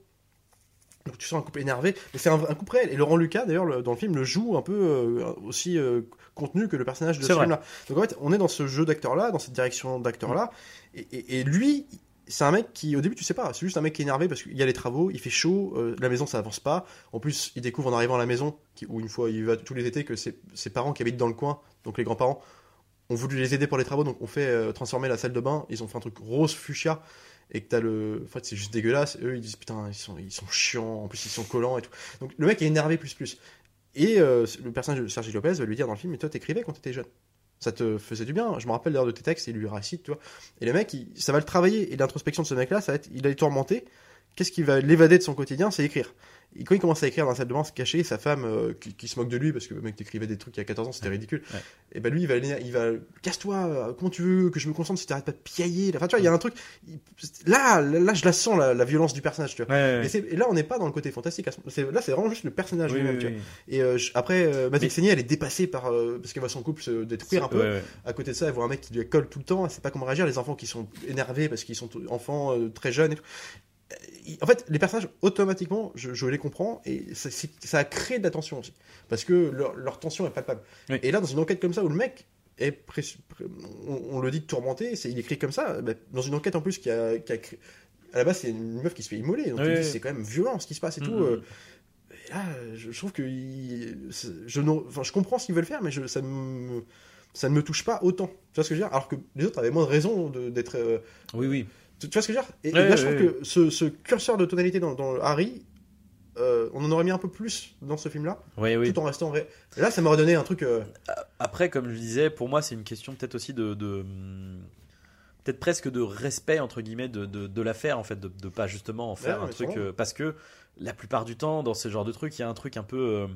Tu sens un couple énervé, mais c'est un, un couple réel. Et Laurent Lucas, d'ailleurs, le- dans le film, le joue un peu euh, aussi euh, contenu que le personnage de ce film-là. Donc en fait, on est dans ce jeu d'acteur-là, dans cette direction d'acteur-là. Et, et- et lui, c'est un mec qui, au début, tu sais pas, c'est juste un mec qui est énervé parce qu'il y a les travaux, il fait chaud, euh, la maison ça avance pas. En plus, il découvre en arrivant à la maison, qui- où une fois il va tous les étés, que ses, ses parents qui habitent dans le coin, donc les grands-parents, ont voulu les aider pour les travaux, donc on fait euh, transformer la salle de bain. Ils ont fait un truc rose fuchsia. Et que t'as le. En fait, c'est juste dégueulasse. Eux, ils disent putain, ils sont, ils sont chiants. En plus, ils sont collants et tout. Donc, le mec est énervé plus plus. Et euh, le personnage de Sergi Lopez va lui dire dans le film Mais toi, t'écrivais quand t'étais jeune. Ça te faisait du bien. Je me rappelle d'ailleurs de tes textes, il lui récite, tu vois. Et le mec, ça va le travailler. Et l'introspection de ce mec-là, ça va être il a été tourmenté. Qu'est-ce qui va l'évader de son quotidien? C'est écrire. Et quand il commence à écrire dans la salle de bain, se cacher, sa femme euh, qui, qui se moque de lui parce que le mec t'écrivait des trucs il y a 14 ans, c'était ridicule. Ouais. Et ben lui, il va, il va casse-toi, euh, comment tu veux que je me concentre si t'arrêtes pas de piailler. Enfin, tu vois, il y a un truc. il- Là, là, je la sens, la, la violence du personnage, tu vois. Ouais, Et, là, on n'est pas dans le côté fantastique. Là, c'est vraiment juste le personnage Oui, lui-même, oui, oui. Et euh, je- après, euh, Matrix Mais- elle est dépassée par parce qu'elle voit son couple se détruire un peu. À côté de ça, elle voit un mec qui lui colle tout le temps. Elle sait pas comment réagir. Les enfants qui sont énervés parce qu'ils sont enfants très jeunes. Et tout. Euh, En fait, les personnages automatiquement, je, je les comprends et ça, a créé de la tension aussi parce que leur, leur tension est palpable. Oui. Et là, dans une enquête comme ça où le mec est pré- pré- on, on le dit tourmenté, c'est il écrit comme ça. bah, dans une enquête en plus qui a, qui a créé- à la base, c'est une meuf qui se fait immoler. Donc Oui, c'est quand même violent ce qui se passe et tout. Mhm. euh, et là, je, je trouve que il- je, n'en- enfin, je comprends ce qu'ils veulent faire, mais je, ça, me, ça ne me touche pas autant. Tu vois ce que je veux dire? Alors que les autres avaient moins de raison de- d'être. euh, Oui, oui. Tu, vois ce que je veux dire? Et, et Ouais, là, je trouve ouais. que ce, ce curseur de tonalité dans, dans Harry, euh, on en aurait mis un peu plus dans ce film-là, Oui, oui. tout en restant vrai. Là, ça m'aurait donné un truc. euh, Après, comme je disais, pour moi, c'est une question peut-être aussi de. de, Peut-être presque de respect, entre guillemets, de, de, de l'affaire, en fait, de, de pas justement en faire Ouais, un truc. euh, parce que la plupart du temps, dans ce genre de truc, il y a un truc un peu.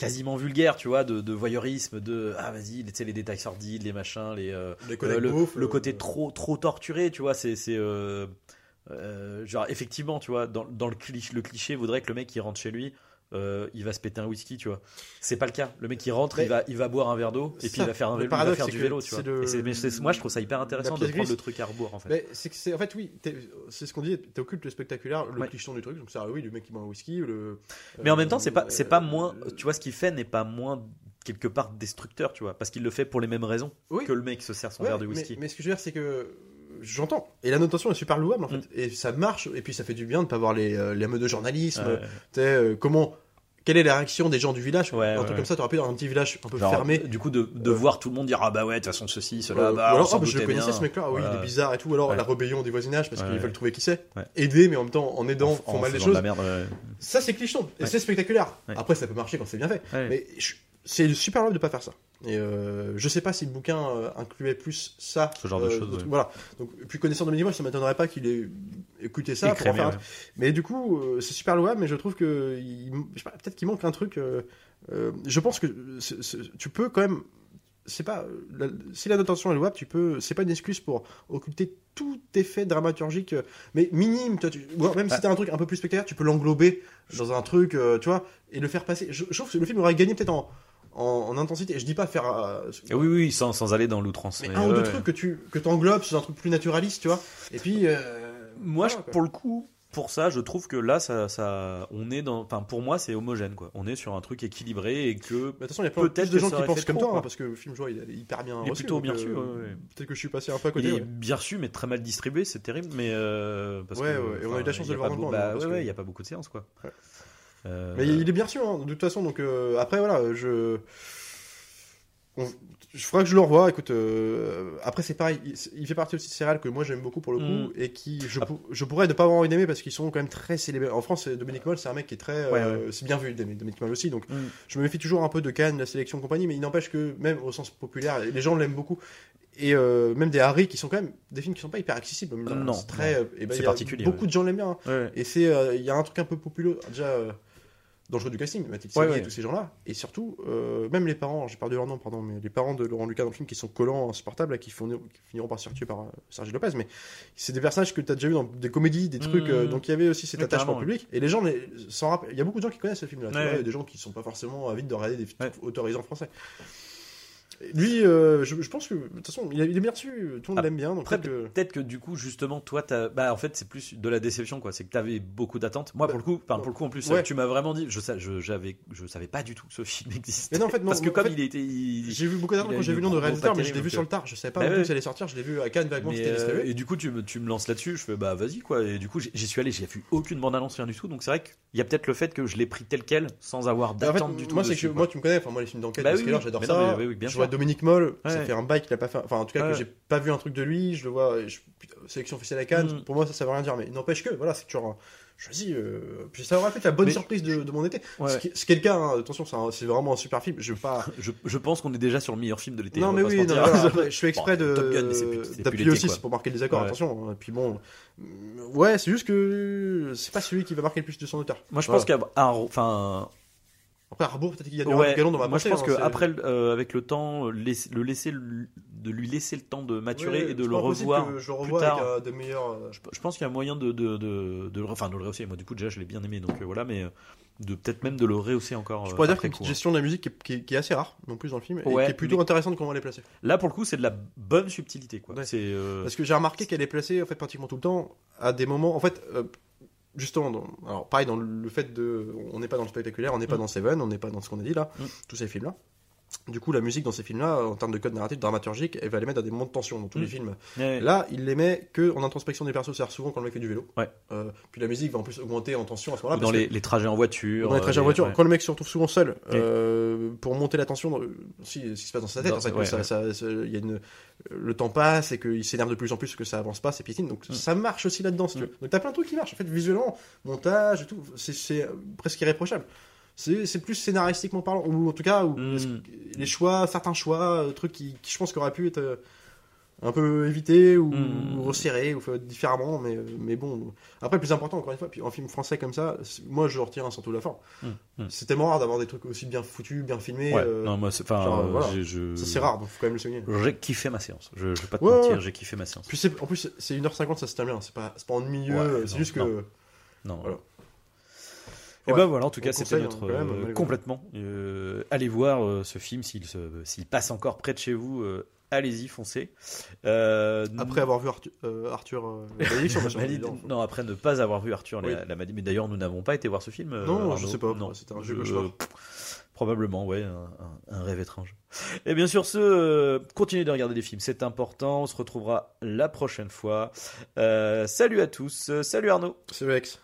Quasiment vulgaire, tu vois, de, de voyeurisme, de. Ah, vas-y, tu sais, les détails sordides, les machins, les. euh, les euh, le, le euh, côté trop trop torturé tu vois c'est c'est genre effectivement tu vois dans, dans le cliché le cliché voudrait que le mec qui rentre chez lui euh, il va se péter un whisky tu vois c'est pas le cas le mec qui rentre Mais- il va il va boire un verre d'eau et puis Ça, il va faire un vélo, il va paradoxe, faire c'est du que vélo tu vois c'est le- Et mais moi je trouve ça hyper intéressant de prendre grise. le truc à rebours en fait Mais c'est en fait oui, c'est ce qu'on dit, t'es occulte le spectaculaire, le Ouais. clicheton du truc. Donc ça, oui, le mec qui boit un whisky, le. mais en même temps c'est pas euh, c'est pas moins euh, tu vois ce qu'il fait n'est pas moins quelque part destructeur tu vois parce qu'il le fait pour les mêmes raisons Oui. que le mec se sert son Ouais, verre de mais- whisky Mais, ce que je veux dire, c'est que j'entends. Et la notation est super louable en fait. Mm. Et ça marche. Et puis ça fait du bien de pas voir les, euh, les meutes de journalisme. Ouais. Tu sais, euh, comment. Quelle est la réaction des gens du village? Ouais, Un ouais, truc comme ça, t'aurais pu dans un petit village un peu Genre, fermé. du coup de, de Euh, voir tout le monde dire ah bah ouais de toute façon ceci cela Euh, bah ou alors, ah, bah, je le connaissais bien. ce mec-là, ah oui, il est bizarre et tout. Ou alors la rébellion des voisinages parce qu'ils veulent trouver qui c'est. Aider, mais en même temps en aidant, En- font en mal les choses. merde. Ça, c'est clicheton. Et c'est spectaculaire. Après, ça peut marcher quand c'est bien fait. Mais je- c'est super louable de pas faire ça. Et euh, je sais pas si le bouquin euh, incluait plus ça. Ce genre de euh, choses, ouais. Voilà. Donc, puis connaissant Dominique ça m'étonnerait pas qu'il ait écouté ça pour en faire ouais. Mais du coup, euh, c'est super louable, mais je trouve que il- peut-être qu'il manque un truc. je pense que tu peux quand même. C'est pas la- si la notation est louable, tu peux. C'est pas une excuse pour occulter tout effet dramaturgique, mais minime. Toi, tu, même Ah. si t'as un truc un peu plus spectaculaire, tu peux l'englober dans un truc, tu vois, et le faire passer. Je, je trouve que le film aurait gagné peut-être en, en, en intensité. Je dis pas faire. euh, oui, oui, sans, sans aller dans l'outrance. mais mais un ou deux ouais. trucs que tu que englobes sous un truc plus naturaliste, tu vois. Et puis. euh, Moi, voilà, je- quoi. pour le coup, pour ça, je trouve que là, ça, ça, on est dans. Enfin, pour moi, c'est homogène, quoi. On est sur un truc équilibré et que. De toute façon, il y a Peut-être de gens qui pensent comme trop, toi, hein, quoi. parce que le film, je vois, il est hyper bien Il est reçu. plutôt bien euh, reçu, ouais, ouais. Peut-être que je suis passé un peu à Il côté. est ouais. bien reçu, mais très mal distribué, c'est terrible. Mais euh, parce Ouais, que, ouais, et on a eu la chance il de le voir monde, Bah, hein, ouais, ouais, il y a pas beaucoup de séances, quoi. Ouais. Euh, Mais il est bien sûr, hein, de toute façon. Donc euh, après, voilà, je. On... Je ferai que je le revoie. Écoute, euh, après c'est pareil, il, il fait partie aussi de ces réals que moi j'aime beaucoup pour le coup Mm. et qui je, pour- je pourrais ne pas avoir envie d'aimer parce qu'ils sont quand même très célébrés. En France, Dominique Moll, c'est un mec qui est très, euh, Ouais, c'est bien vu d'aimer Dominique Moll aussi. Donc Mm. je me méfie toujours un peu de Cannes, la sélection compagnie, mais il n'empêche que même au sens populaire, les gens l'aiment beaucoup. Et euh, même des Harry qui sont quand même des films qui sont pas hyper accessibles. Non, c'est très. et ben, C'est y a particulier, Beaucoup ouais. de gens l'aiment bien. hein. Ouais. Et c'est, euh, il y a un truc un peu populaire déjà euh, dans le choix du casting, Mathilde Ouais, ouais. et tous ces gens-là. Et surtout, euh, même les parents, j'ai perdu leur nom, pardon, mais les parents de Laurent Lucas dans le film qui sont collants, insupportables, là, qui, finiront- qui finiront par se faire tuer par euh, Sergio Lopez. Mais c'est des personnages que tu as déjà vu dans des comédies, des trucs. Euh, donc il y avait aussi cet Oui, attachement public. Et les gens s'en rappellent. Il y a beaucoup de gens qui connaissent ce film-là. Ouais, Il y a des gens qui sont pas forcément avides de regarder des trucs autorisés en français. Lui, euh, je, je pense que de toute façon, il, est bien reçu, tout le monde Ah, l'aime bien. Donc peut-être que- du coup, justement, toi, t'as- bah, en fait, c'est plus de la déception, quoi. C'est que t'avais beaucoup d'attentes. Moi, pour le coup, enfin, pour le coup, en plus, Ouais. tu m'as vraiment dit, je, je, j'avais, je savais pas du tout que ce film existait. Mais non, en fait, non, Parce que comme fait, il était, J'ai vu beaucoup d'attentes quand j'ai vu le nom de réalisateur, mais je l'ai vu sur le tard. Je savais pas Bah que ça allait sortir. Je l'ai vu à Cannes vaguement, euh, et du coup, tu me, tu lances là-dessus, je fais bah vas-y quoi. Et du coup, j'y suis allé, j'ai vu aucune bande-annonce, rien du tout. Donc c'est vrai qu'il y a peut-être le fait que je l'ai pris tel quel, sans avoir d'attente du tout. moi, c'est que moi, tu me connais. Enfin, moi, les films d'enquête, Bah j'adore Mais ça. non, mais oui, oui, bien je sûr. Dominique Moll. Ça fait un bail qu'il a pas fait. Enfin, en tout cas, Ouais. que j'ai pas vu un truc de lui. Je le vois. je- putain, Sélection officielle à Cannes. Mm. Pour moi, ça, ça veut rien dire. Mais il n'empêche que, voilà, c'est toujours. un- choisi. euh, Puis ça aurait fait la bonne Mais- surprise de, de mon été. Ouais. Ce qui ce qui est le cas, hein, attention, c'est vraiment un super film. Je veux pas. Je, je pense qu'on est déjà sur le meilleur film de l'été. non, on mais oui, non, voilà, après, je fais exprès Bon, de Top Gun, mais c'est plus- c'est plus d'appuyer aussi, c'est pour marquer le désaccord, Ouais. attention. hein. Et puis bon, ouais, c'est juste que c'est pas celui qui va marquer le plus de son auteur. Moi, je Voilà. pense qu'il y a un- enfin, Après, Arbour, peut-être qu'il y a du ouais, galon dans ma moi je pense hein, que c'est- après, euh, avec le temps, le laisser, de lui laisser le temps de maturer et de le revoir que je le plus tard. avec euh, de meilleurs. euh, Je, je pense qu'il y a moyen de, de, de, enfin, de le rehausser. Moi, du coup, déjà, je l'ai bien aimé, donc euh, voilà, mais de peut-être même de le rehausser encore. Je pourrais dire qu'il y a une petite gestion de la musique qui est, qui est- qui est assez rare, non plus dans le film, et qui est plutôt mais- intéressante comment elle est placée. Là, pour le coup, c'est de la bonne subtilité, quoi. Ouais. Parce que j'ai remarqué qu'elle est placée en fait pratiquement tout le temps à des moments. En fait, justement, dans- alors pareil dans le fait de, on n'est pas dans le spectaculaire, on n'est pas Mm. dans Seven, on n'est pas dans ce qu'on a dit là, Mm. tous ces films là. Du coup, la musique dans ces films-là, en termes de code narratif, dramaturgique, elle va les mettre à des moments de tension dans tous Mm. les films. ouais. Là, il les met que en introspection des persos, c'est-à-dire souvent quand le mec fait du vélo. Ouais. Euh, puis la musique va en plus augmenter en tension à ce moment-là. dans les, que- les trajets en voiture. dans les trajets en euh, voiture, ouais. quand le mec se retrouve souvent seul, euh, pour monter la tension, dans- si, ce qui se passe dans sa tête, Dans- ça- ça- ça- il y a une, le temps passe et qu'il s'énerve de plus en plus que ça avance pas, c'est piétine. Donc Mm. ça marche aussi là-dedans, si tu Mm. veux. Donc t'as plein de trucs qui marchent. En fait, visuellement, montage et tout, c'est presque irréprochable. C'est plus scénaristiquement parlant, ou en tout cas, où Mm. les choix, certains choix, euh, trucs qui, qui je pense qu'auraient pu être euh, un peu évités ou, ou resserrés ou fait différemment, mais, euh, mais bon. Après, plus important, encore une fois, puis en film français comme ça, moi je retiens un surtout la forme. Mm. Mm. C'est tellement rare d'avoir des trucs aussi bien foutus, bien filmés. Ouais, euh, non, moi, c'est- euh, voilà. je- c'est rare, donc faut quand même le souligner. J'ai kiffé ma séance. Je, je vais pas te Ouais, mentir, ouais. j'ai kiffé ma séance. Puis en plus, c'est 1h50, ça se bien, c'est pas, pas ennuyeux, c'est non, juste que. non. Non. Voilà. Et Ouais. ben voilà, en tout cas, c'était notre hein, même, euh, complètement. Euh, allez voir euh, ce film s'il se- s'il passe encore près de chez vous. Allez-y, foncez. Euh, Après avoir vu Arthur, euh, Arthur euh, non, après ne pas avoir vu Arthur Oui. la, la. Mais d'ailleurs, nous n'avons pas été voir ce film. Non, je Arnaud. sais pas, Non, c'était un jeu Je- cauchemar. Probablement, ouais, un, rêve étrange. Et bien sûr, ce, continuez de regarder des films, c'est important. On se retrouvera la prochaine fois. Salut à tous, salut Arnaud. C'est Vex.